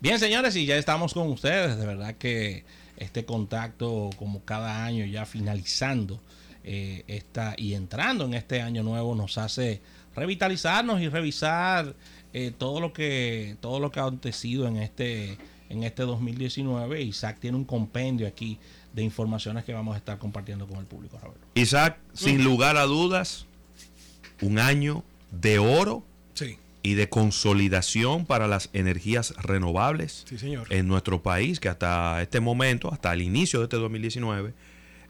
Bien, señores, y ya estamos con ustedes. De verdad que este contacto, como cada año, ya finalizando eh, esta, y entrando en este año nuevo, nos hace revitalizarnos y revisar eh, todo lo que todo lo que ha acontecido en este en este 2019. Isaac tiene un compendio aquí de informaciones que vamos a estar compartiendo con el público. Isaac, sin lugar a dudas, un año de oro Sí. Y de consolidación para las energías renovables Sí, señor. en nuestro país, que hasta este momento, hasta el inicio de este 2019,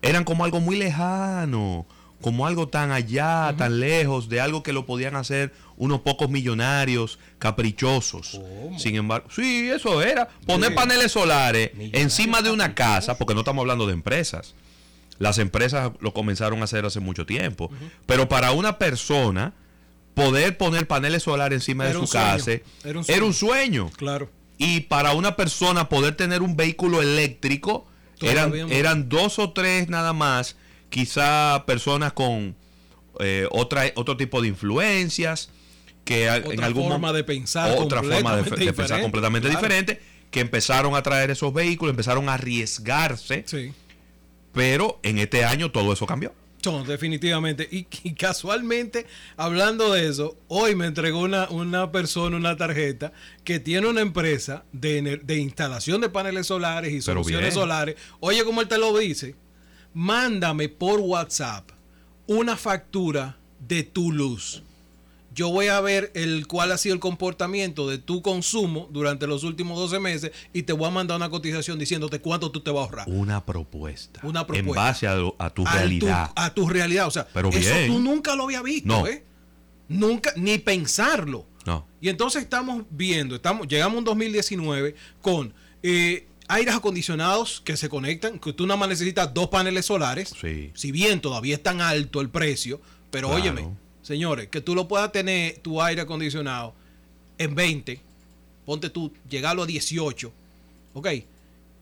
eran como algo muy lejano, como algo tan allá, tan lejos, de algo que lo podían hacer unos pocos millonarios caprichosos. Sin embargo, sí, eso era. Poner paneles solares encima de una casa, porque no estamos hablando de empresas. Las empresas lo comenzaron a hacer hace mucho tiempo. Pero para una persona, poder poner paneles solares encima Era de su casa Era un era un sueño. Claro. Y para una persona poder tener un vehículo eléctrico, eran, eran dos o tres nada más, quizá personas con eh, otra, otro tipo de influencias, que a- en Otra algún forma de pensar otra forma de, pensar completamente claro. diferente, que empezaron a traer esos vehículos, empezaron a arriesgarse, Sí. pero en este año todo eso cambió. No, definitivamente. Y, y casualmente, hablando de eso, hoy me entregó una, una persona una tarjeta que tiene una empresa de, de instalación de paneles solares y soluciones solares. Oye, como él te lo dice, mándame por WhatsApp una factura de tu luz. Yo voy a ver el cuál ha sido el comportamiento de tu consumo durante los últimos 12 meses y te voy a mandar una cotización diciéndote cuánto tú te vas a ahorrar. Una propuesta. Una En propuesta. base a, tu Al realidad. Tu, a tu realidad. O sea, Pero eso tú nunca lo había visto, No. ¿eh? Nunca, ni pensarlo. No. Y entonces estamos viendo, estamos, llegamos a un 2019 con eh, aires acondicionados que se conectan, que tú nada más necesitas dos paneles solares. Sí. Si bien todavía es tan alto el precio, pero Claro. óyeme, señores, que tú lo puedas tener tu aire acondicionado en 20, ponte tú, llegarlo a 18, ¿ok?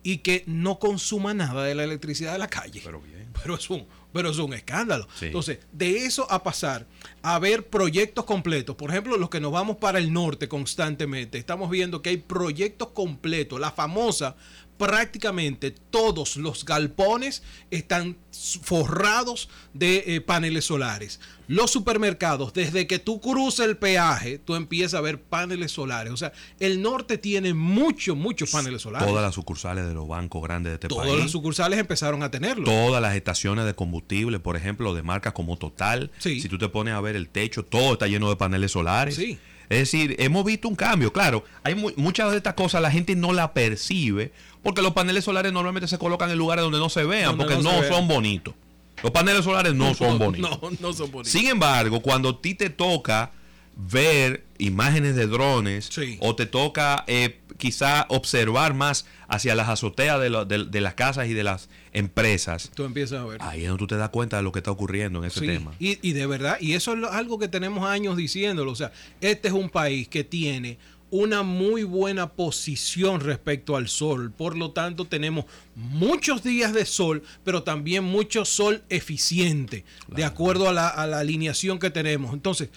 Y que no consuma nada de la electricidad de la calle. Pero bien. Pero es un, pero es un escándalo. Sí. Entonces, de eso a pasar a ver proyectos completos, por ejemplo, los que nos vamos para el norte constantemente, estamos viendo que hay proyectos completos, la famosa, prácticamente todos los galpones están forrados de eh, paneles solares. Los supermercados, desde que tú cruzas el peaje, tú empiezas a ver paneles solares. O sea, el norte tiene muchos, muchos paneles solares. Todas las sucursales de los bancos grandes de este Todas país. las sucursales empezaron a tenerlo. todas las estaciones de combustible, por ejemplo, de marcas como Total. Sí. Si tú te pones a ver el techo, todo está lleno de paneles solares. Sí. Es decir, hemos visto un cambio. Claro, hay mu- muchas de estas cosas la gente no la percibe porque los paneles solares normalmente se colocan en lugares donde no se vean Donde porque no no, se vean. son bonitos. Los paneles solares no son bonitos. No, no son bonitos. Sin embargo, cuando a ti te toca ver imágenes de drones Sí. o te toca eh, quizá observar más hacia las azoteas de, lo- de- de las casas y de las empresas, Tú empiezas a ver. ahí es donde tú te das cuenta de lo que está ocurriendo en ese Sí, tema. Y, y de verdad, y eso es lo- algo que tenemos años diciéndolo. O sea, este es un país que tiene una muy buena posición respecto al sol. Por lo tanto, tenemos muchos días de sol, pero también mucho sol eficiente, de acuerdo a la, a la alineación que tenemos. Entonces,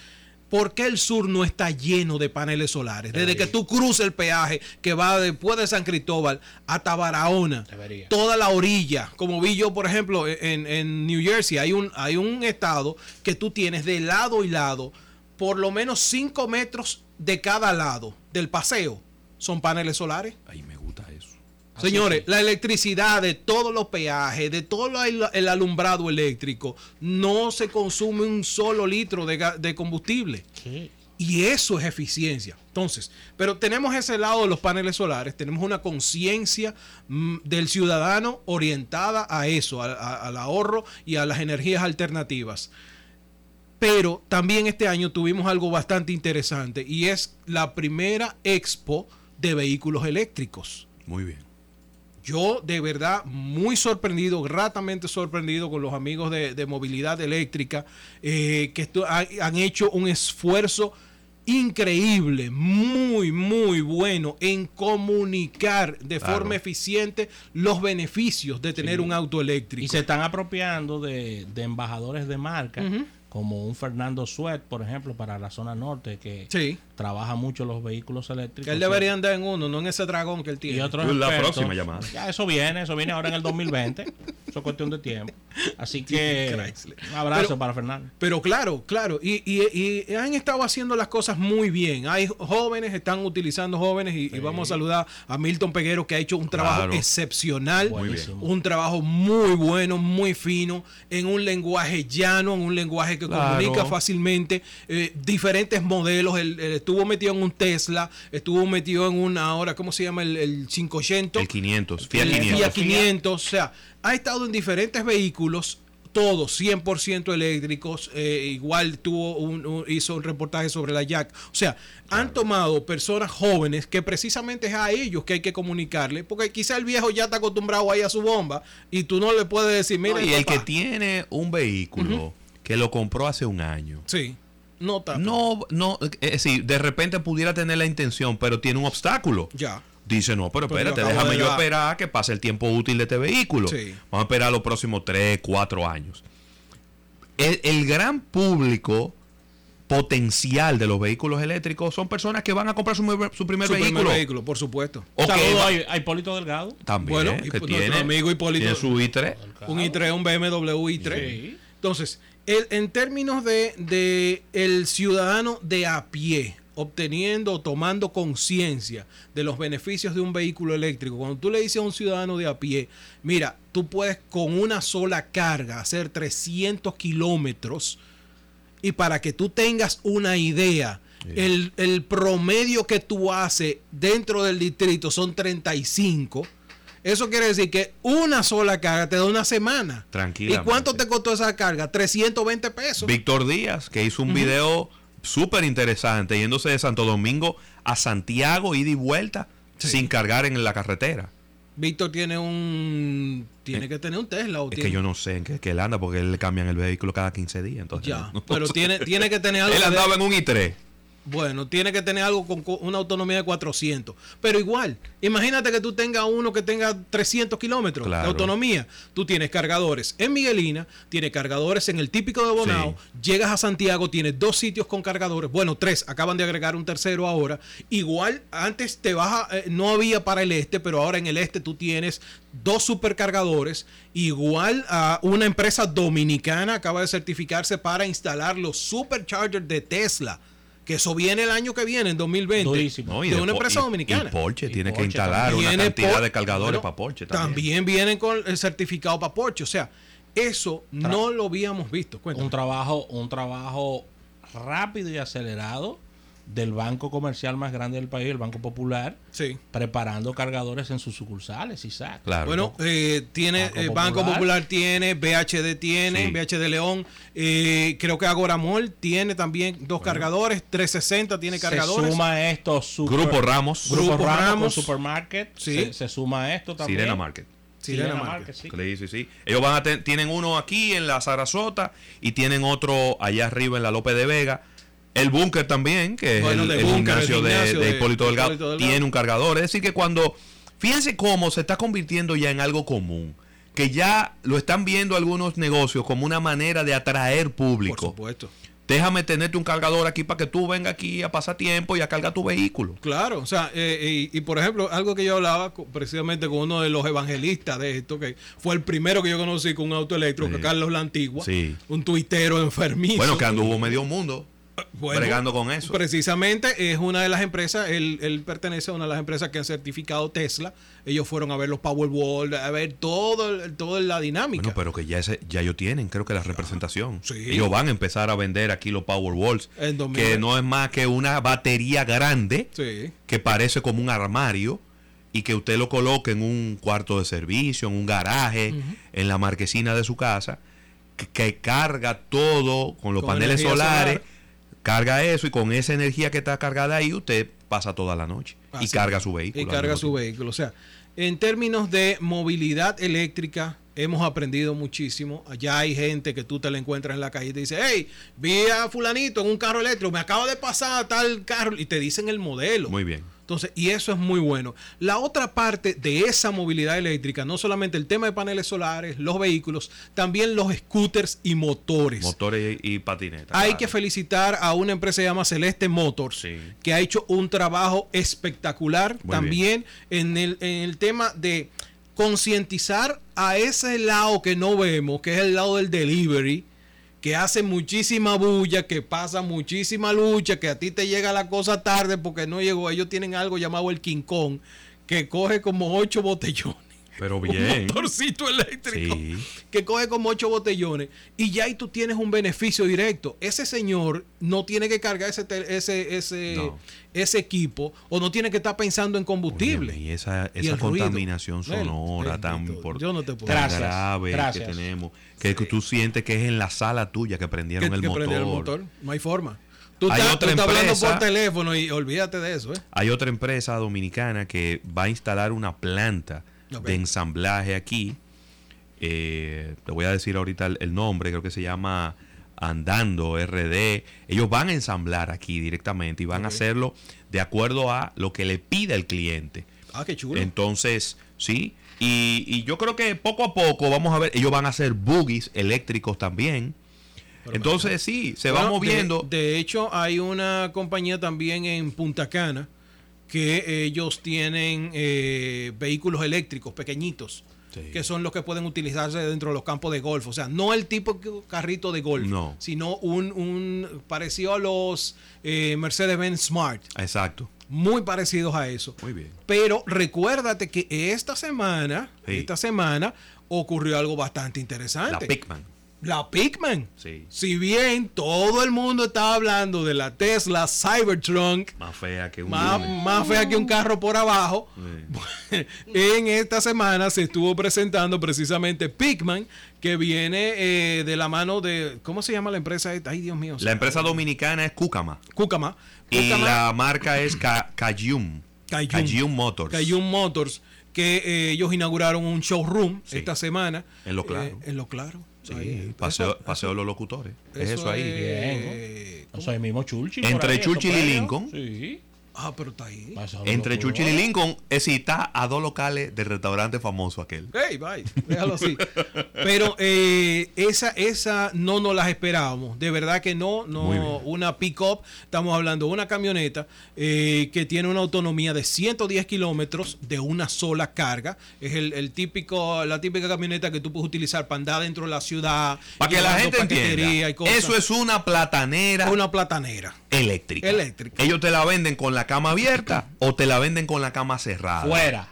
¿por qué el sur no está lleno de paneles solares? Desde que tú cruzas el peaje que va después de San Cristóbal hasta Barahona, Debería. toda la orilla, como vi yo, por ejemplo, en, en New Jersey, hay un, hay un estado que tú tienes de lado y lado, por lo menos 5 metros de cada lado del paseo, son paneles solares. Ay, me Señores, la electricidad de todos los peajes, de todo el, alumbrado eléctrico, no se consume un solo litro de, combustible. Y eso es eficiencia. Entonces, pero tenemos ese lado de los paneles solares, tenemos una conciencia mm, del ciudadano orientada a eso, a- a- al ahorro y a las energías alternativas. Pero también este año tuvimos algo bastante interesante y es la primera expo de vehículos eléctricos. Muy bien. Yo de verdad muy sorprendido, gratamente sorprendido con los amigos de, de movilidad eléctrica eh, que esto- ha- han hecho un esfuerzo increíble, muy, muy bueno en comunicar de Claro. forma eficiente los beneficios de tener Sí. un auto eléctrico. Y se están apropiando de, de embajadores de marca. Como un Fernando Suet, por ejemplo, para la zona norte, que Sí. trabaja mucho los vehículos eléctricos. Que él debería andar en uno, no en ese dragón que él tiene. y otros La expertos. próxima llamada. Ya eso viene, eso viene ahora en el 2020. es cuestión de tiempo. Así que un abrazo Pero- para Fernando. Pero claro, claro, y, y- y han estado haciendo las cosas muy bien. Hay jóvenes, están utilizando jóvenes, y, y vamos a saludar a Milton Peguero, que ha hecho un trabajo Claro. excepcional, Muy bien. un trabajo muy bueno, muy fino, en un lenguaje llano, en un lenguaje que Claro. comunica fácilmente, eh, diferentes modelos. Él, él estuvo metido en un Tesla, estuvo metido en una ahora, ¿cómo se llama? El, el 500. El 500, Fiat El 500. Fiat 500, o sea, ha estado en diferentes vehículos, todos 100% eléctricos. eh, igual tuvo un, un- hizo un reportaje sobre la Jack. O sea, han tomado personas jóvenes que precisamente es a ellos que hay que comunicarle, porque quizá el viejo ya está acostumbrado ahí a su bomba y tú no le puedes decir, mira, No, y el papá". que tiene un vehículo que lo compró hace un año. sí, no. No, no, es decir, de repente pudiera tener la intención, pero tiene un obstáculo. Ya. Dice, no, pero Pero yo espérate, déjame yo esperar que pase el tiempo útil de este vehículo. Sí. Vamos a esperar los próximos 3, 4 años. El, el gran público potencial de los vehículos eléctricos son personas que van a comprar su, su primer Su primer vehículo. vehículo, por supuesto. O va- a, a Hipólito Delgado. También, Bueno, que tiene, amigo Hipólito- tiene su i3. Un i3, un BMW i3. Sí. Entonces, el- en términos de, de el ciudadano de a pie, obteniendo o tomando conciencia de los beneficios de un vehículo eléctrico, cuando tú le dices a un ciudadano de a pie, mira, tú puedes con una sola carga hacer 300 kilómetros y para que tú tengas una idea, el, el promedio que tú haces dentro del distrito son 35. Eso quiere decir que una sola carga te da una semana. ¿Y Tranquilamente. cuánto te costó esa carga? 320 pesos. Víctor Díaz, que hizo un video súper interesante yéndose de Santo Domingo a Santiago, ida y vuelta, Sí. sin cargar en la carretera. Víctor tiene un. Tiene que tener un Tesla. O Es tiene- que yo no sé en qué, él anda, porque él le cambian el vehículo cada 15 días. Entonces, Ya. no Pero tiene, tiene que tener algo. Él de- andaba en un i3. Bueno, tiene que tener algo con co- una autonomía de 400. Pero igual, imagínate que tú tengas uno que tenga 300 kilómetros Claro. de autonomía. Tú tienes cargadores en Miguelina, tienes cargadores en el típico de Bonao. Llegas a Santiago, tienes dos sitios con cargadores. Bueno, tres. Acaban de agregar un tercero ahora. Igual, antes te vas a- eh, no había para el este, pero ahora en el este tú tienes dos supercargadores. Igual a una empresa dominicana acaba de certificarse para instalar los superchargers de Tesla. Que eso viene el año que viene, en 2020. Durísimo. No, y de de una empresa y- dominicana. Y Porsche Y tiene que instalar una cantidad por- de cargadores bueno, para Porsche también. también. vienen con el certificado para Porsche. O sea, eso no lo habíamos visto. Cuéntame. Un trabajo, un trabajo rápido y acelerado del banco comercial más grande del país, el Banco Popular, Sí. preparando cargadores en sus sucursales, Isaac. Claro. Bueno, eh, tiene Banco eh, Banco Popular. Popular tiene, BHD tiene, Sí. BHD León, eh, creo que Agoramol tiene también dos cargadores, 360 tiene cargadores. Se suma a esto super- Grupo Ramos, Grupo, Grupo Ramos, Supermarket. Sí. Se, se suma a esto también. Sirena Market. Sirena Sirena Market. Market, sí. Sí, sí, sí. Ellos van a ten- tienen uno aquí en la Sarasota y tienen otro allá arriba en la López de Vega. El búnker también, que Bueno, es el, el gimnasio, de- gimnasio de, de Hipólito Delgado, tiene un cargador. Es decir, que cuando. Fíjense cómo se está convirtiendo ya en algo común. Que ya lo están viendo algunos negocios como una manera de atraer Por público. supuesto. Déjame tenerte un cargador aquí para que tú vengas aquí a pasar tiempo y a cargar tu vehículo. Claro, o sea, eh, y, y por ejemplo, algo que yo hablaba precisamente con uno de los evangelistas de esto, que fue el primero que yo conocí con un auto eléctrico, Sí. Carlos La Antigua, Sí. un tuitero enfermizo. Bueno, que anduvo medio mundo Bueno, bregando con eso. Precisamente es una de las empresas, él, él pertenece a una de las empresas que han certificado Tesla. Ellos fueron a ver los Powerball, a ver todo, toda la dinámica. Bueno, pero que ya ese, ya ellos tienen, creo que la representación. Sí. Ellos van a empezar a vender aquí los 2000. que no es más que una batería grande Sí. que parece como un armario y que usted lo coloque en un cuarto de servicio, en un garaje, en la marquesina de su casa, que, que carga todo con los Con paneles solares, solar. Carga eso y con esa energía que está cargada ahí usted pasa toda la noche y carga su vehículo. Y carga su tiempo. vehículo. O sea, en términos de movilidad eléctrica, hemos aprendido muchísimo. Allá hay gente que tú te la encuentras en la calle y te dice, hey, vi a fulanito en un carro eléctrico, me acaba de pasar tal carro. Y te dicen el modelo. Muy bien. Entonces, y eso es muy bueno. La otra parte de esa movilidad eléctrica, no solamente el tema de paneles solares, los vehículos, también los scooters y motores. Motores y, y patinetas. Hay claro. que felicitar a una empresa que se llama Celeste Motors, Sí. que ha hecho un trabajo espectacular Muy también en el, en el tema de concientizar a ese lado que no vemos, que es el lado del delivery, que hace muchísima bulla, que pasa muchísima lucha, que a ti te llega la cosa tarde porque no llegó. Ellos tienen algo llamado el King Kong, que coge como ocho botellones. Pero Un bien. motorcito eléctrico Sí. que coge como ocho botellones y ya ahí tú tienes un beneficio directo. Ese señor no tiene que cargar ese, ese, ese, No. ese equipo o no tiene que estar pensando en combustible. Óyeme, Y esa, esa contaminación sonora tan, yo no te puedo- tan Gracias, grave gracias. que tenemos. Que, que tú sientes que es en la sala tuya que que, prendieron el, que motor. el motor. No hay forma. Tú Hay estás, otra tú estás hablando por empresa- teléfono y olvídate de eso. ¿eh? Hay otra empresa dominicana que va a instalar una planta De ensamblaje aquí. Eh, te voy a decir ahorita el, el nombre, creo que se llama Andando RD. Ellos van a ensamblar aquí directamente y van a hacerlo de acuerdo a lo que le pida el cliente. Ah, qué chulo. Entonces, sí. Y, y yo creo que poco a poco vamos a ver, ellos van a hacer boogies eléctricos también. Pero Entonces, sí, se va de- moviendo. De, hecho, hay una compañía también en Punta Cana que ellos tienen eh, vehículos eléctricos pequeñitos. Sí. que son los que pueden utilizarse dentro de los campos de golf. O sea, no el tipo de carrito de golf, No. sino un, un parecido a los eh, Mercedes-Benz Smart, Exacto. muy parecidos a eso. Muy bien. Pero recuérdate que esta semana, Sí. esta semana ocurrió algo bastante La interesante. Pickman. La Pikman. Sí. Si bien todo el mundo estaba hablando de la Tesla Cybertruck, Más fea que un más, fea que un carro por abajo, Sí. en esta semana se estuvo presentando precisamente Pikman, que viene eh, de la mano de, ¿cómo se llama la empresa? esta? Ay, Dios mío. La empresa dominicana es Cucama. Cucama. Y Cucama, la marca es Ca- Cayum. Cayum. Cayum Motors. Cayum Motors, que eh, ellos inauguraron un showroom Sí. esta semana. En Lo Claro. Eh, en Lo Claro. Sí, Ahí. paseo, Eso- paseo de los locutores. es eso ahí. es- O sea, el mismo Churchill. Entre ahí, Churchill y. Lincoln. Sí. Ah, pero está ahí. Entre Churchill y. Lincoln, es si está a dos locales del restaurante famoso aquel. Hey, bye. Déjalo así. Pero eh, esa, esa no nos las esperábamos. De verdad que no. No Una pick-up. Estamos hablando de una camioneta eh, que tiene una autonomía de 110 kilómetros de una sola carga. Es el, el típico, la típica camioneta que tú puedes utilizar para andar dentro de la ciudad. Para que la gente entienda, eso es una platanera una platanera. eléctrica. Eléctrica. Ellos te la venden con la cama abierta o te la venden con la cama cerrada. Fuera.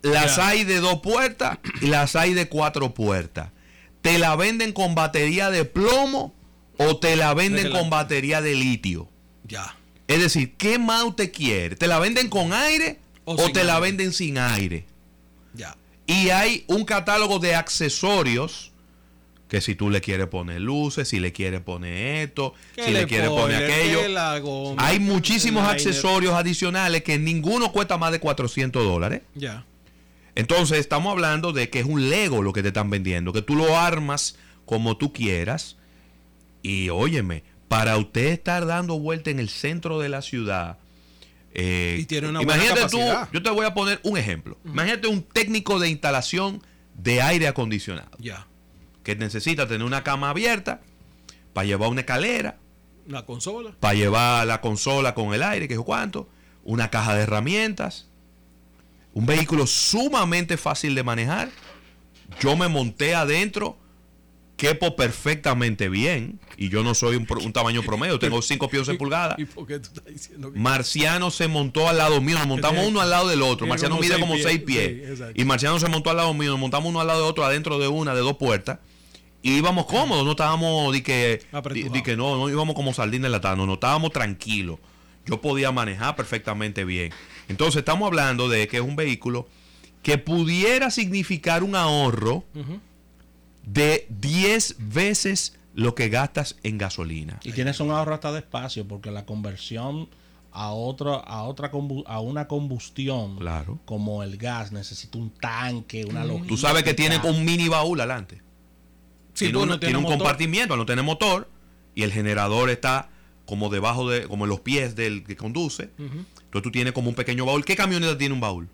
Las hay de dos puertas y las hay de cuatro puertas. ¿Te la venden con batería de plomo o te la venden con batería de litio? Ya. Es decir, ¿qué más usted quiere? ¿Te la venden con aire O te la venden sin aire? Ya. Y hay un catálogo de accesorios que si tú le quieres poner luces, si le quieres poner esto, si le quieres poner aquello. que la goma, Hay muchísimos accesorios adicionales que ninguno cuesta más de 400 dólares. Ya. Entonces estamos hablando de que es un Lego lo que te están vendiendo, que tú lo armas como tú quieras. Y óyeme, para usted estar dando vuelta en el centro de la ciudad, eh, Y tiene una buena imagínate tú, capacidad. yo te voy a poner un ejemplo. Imagínate un técnico de instalación de aire acondicionado Ya. Que necesita tener una cama abierta para llevar una escalera, La consola. para llevar la consola con el aire, que es cuánto, una caja de herramientas, un vehículo sumamente fácil de manejar. Yo me monté adentro, quepo perfectamente bien, y yo no soy un, tamaño promedio, tengo 5 pies 6 pulgadas. ¿Y por qué tú estás diciendo que.? Marciano se montó al lado mío, nos montamos uno al lado del otro. Marciano mide como pies, 6 pies. sí, y Marciano se montó al lado mío, nos montamos uno al lado de otro, adentro de una, de dos puertas. Y íbamos cómodos, no estábamos di que, di, Apretujado. di que no, no íbamos como sardines latanos, no estábamos tranquilos. Yo podía manejar perfectamente bien. Entonces estamos hablando de que es un vehículo que pudiera significar un ahorro de 10 veces lo que gastas en gasolina. Y tienes un ahorro hasta de espacio porque la conversión a otra a otra a una combustión Claro. como el gas necesita un tanque, una logística. Tú sabes que tiene un mini baúl adelante. Sí, tiene, un, tiene un compartimiento, no tiene motor y el generador está como debajo de, como en los pies del que conduce. Entonces tú tienes como un pequeño baúl. ¿Qué camioneta tiene un baúl?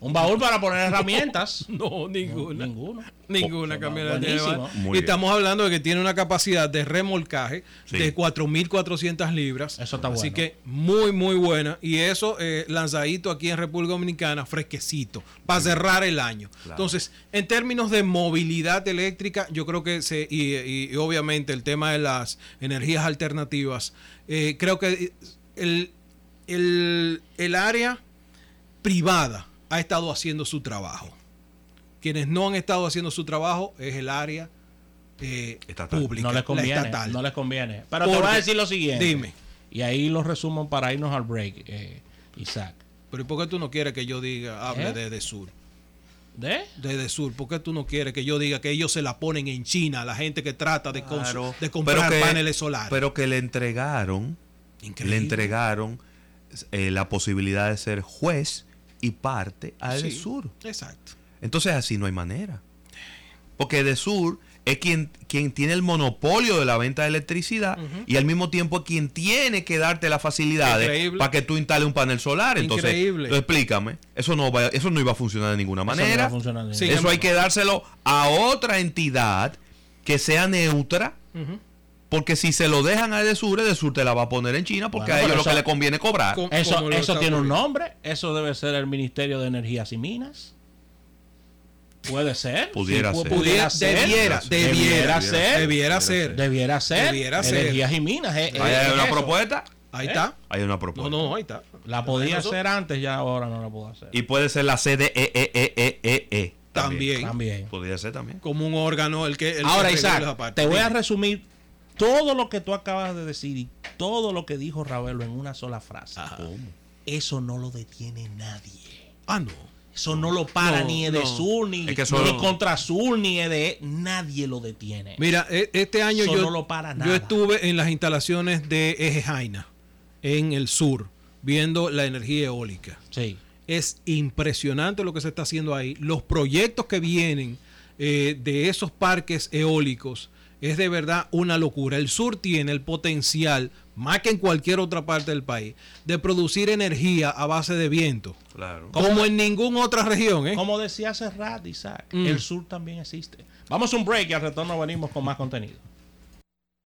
Un baúl para poner herramientas. No, ninguna. Ninguno. Ninguna Oh, camioneta lleva. Y bien. estamos hablando de que tiene una capacidad de remolcaje Sí. de 4.400 libras. Eso está Así bueno. que muy, muy buena. Y eso eh, lanzadito aquí en República Dominicana, fresquecito, para cerrar el año. Claro. Entonces, en términos de movilidad eléctrica, yo creo que se, y, y- y obviamente el tema de las energías alternativas, eh, creo que el, el, el área privada ha estado haciendo su trabajo. Quienes no han estado haciendo su trabajo es el área eh, pública, No les la conviene. estatal. No les conviene. Pero te Porque- voy a decir lo siguiente. Dime. Y ahí lo resumo para irnos al break, eh, Isaac. Pero ¿y por qué tú no quieres que yo diga, hable ¿Eh? desde sur? ¿De? Desde sur, ¿por qué tú no quieres que yo diga que ellos se la ponen en China, la gente que trata de, Claro. de comprar Pero que- paneles solares? Pero que le entregaron, Increíble. le entregaron eh, la posibilidad de ser juez y parte a Sí, Edesur. Exacto. Entonces así no hay manera. Porque Edesur es quien, quien tiene el monopolio de la venta de electricidad y al mismo tiempo es quien tiene que darte las facilidades Increíble. para que tú instales un panel solar. Entonces, Increíble. entonces, explícame, eso no, va, eso no iba a funcionar de ninguna Eso no va manera. a funcionar de Sí, ninguna Eso hay que dárselo a otra entidad que sea neutra. Porque si se lo dejan a Edesur, Edesur te la va a poner en China porque Bueno, a ellos pero lo que eso- le conviene cobrar. Con- Eso, eso tiene un nombre. Eso debe ser el Ministerio de Energías y Minas. Puede ser. Pudiera pu- ser. Pudiera ser. debiera, Debiera debiera, ser. debiera ser. Debiera ser. Debiera ser. Energías y Minas. eh, Ahí eh, hay una eso. propuesta. Ahí ¿Eh? está. Hay una No, propuesta. no, ahí está. La podía Eso- hacer antes, ya ahora no la puedo hacer. Y puede ser la C de E E E E. También. También. Podría ser también. Como un órgano, el que. el Ahora, que Isaac, te voy a resumir todo lo que tú acabas de decir y todo lo que dijo Ravelo en una sola frase. Eso no lo detiene nadie. Ah, no. Eso no lo para No, ni de no. sur, ni, Es que eso ni no. contra sur, ni de... Nadie lo detiene. Mira, e- este año Eso yo, lo para yo nada. estuve en las instalaciones de Eje Jaina, en el sur, viendo la energía eólica. Sí. Es impresionante lo que se está haciendo ahí. Los proyectos que vienen eh, de esos parques eólicos es de verdad una locura. El sur tiene el potencial, más que en cualquier otra parte del país, de producir energía a base de viento, Claro. como en ninguna otra región. ¿eh? Como decía hace rato, Isaac, Mm. el sur también existe. Vamos a un break y al retorno venimos con más contenido.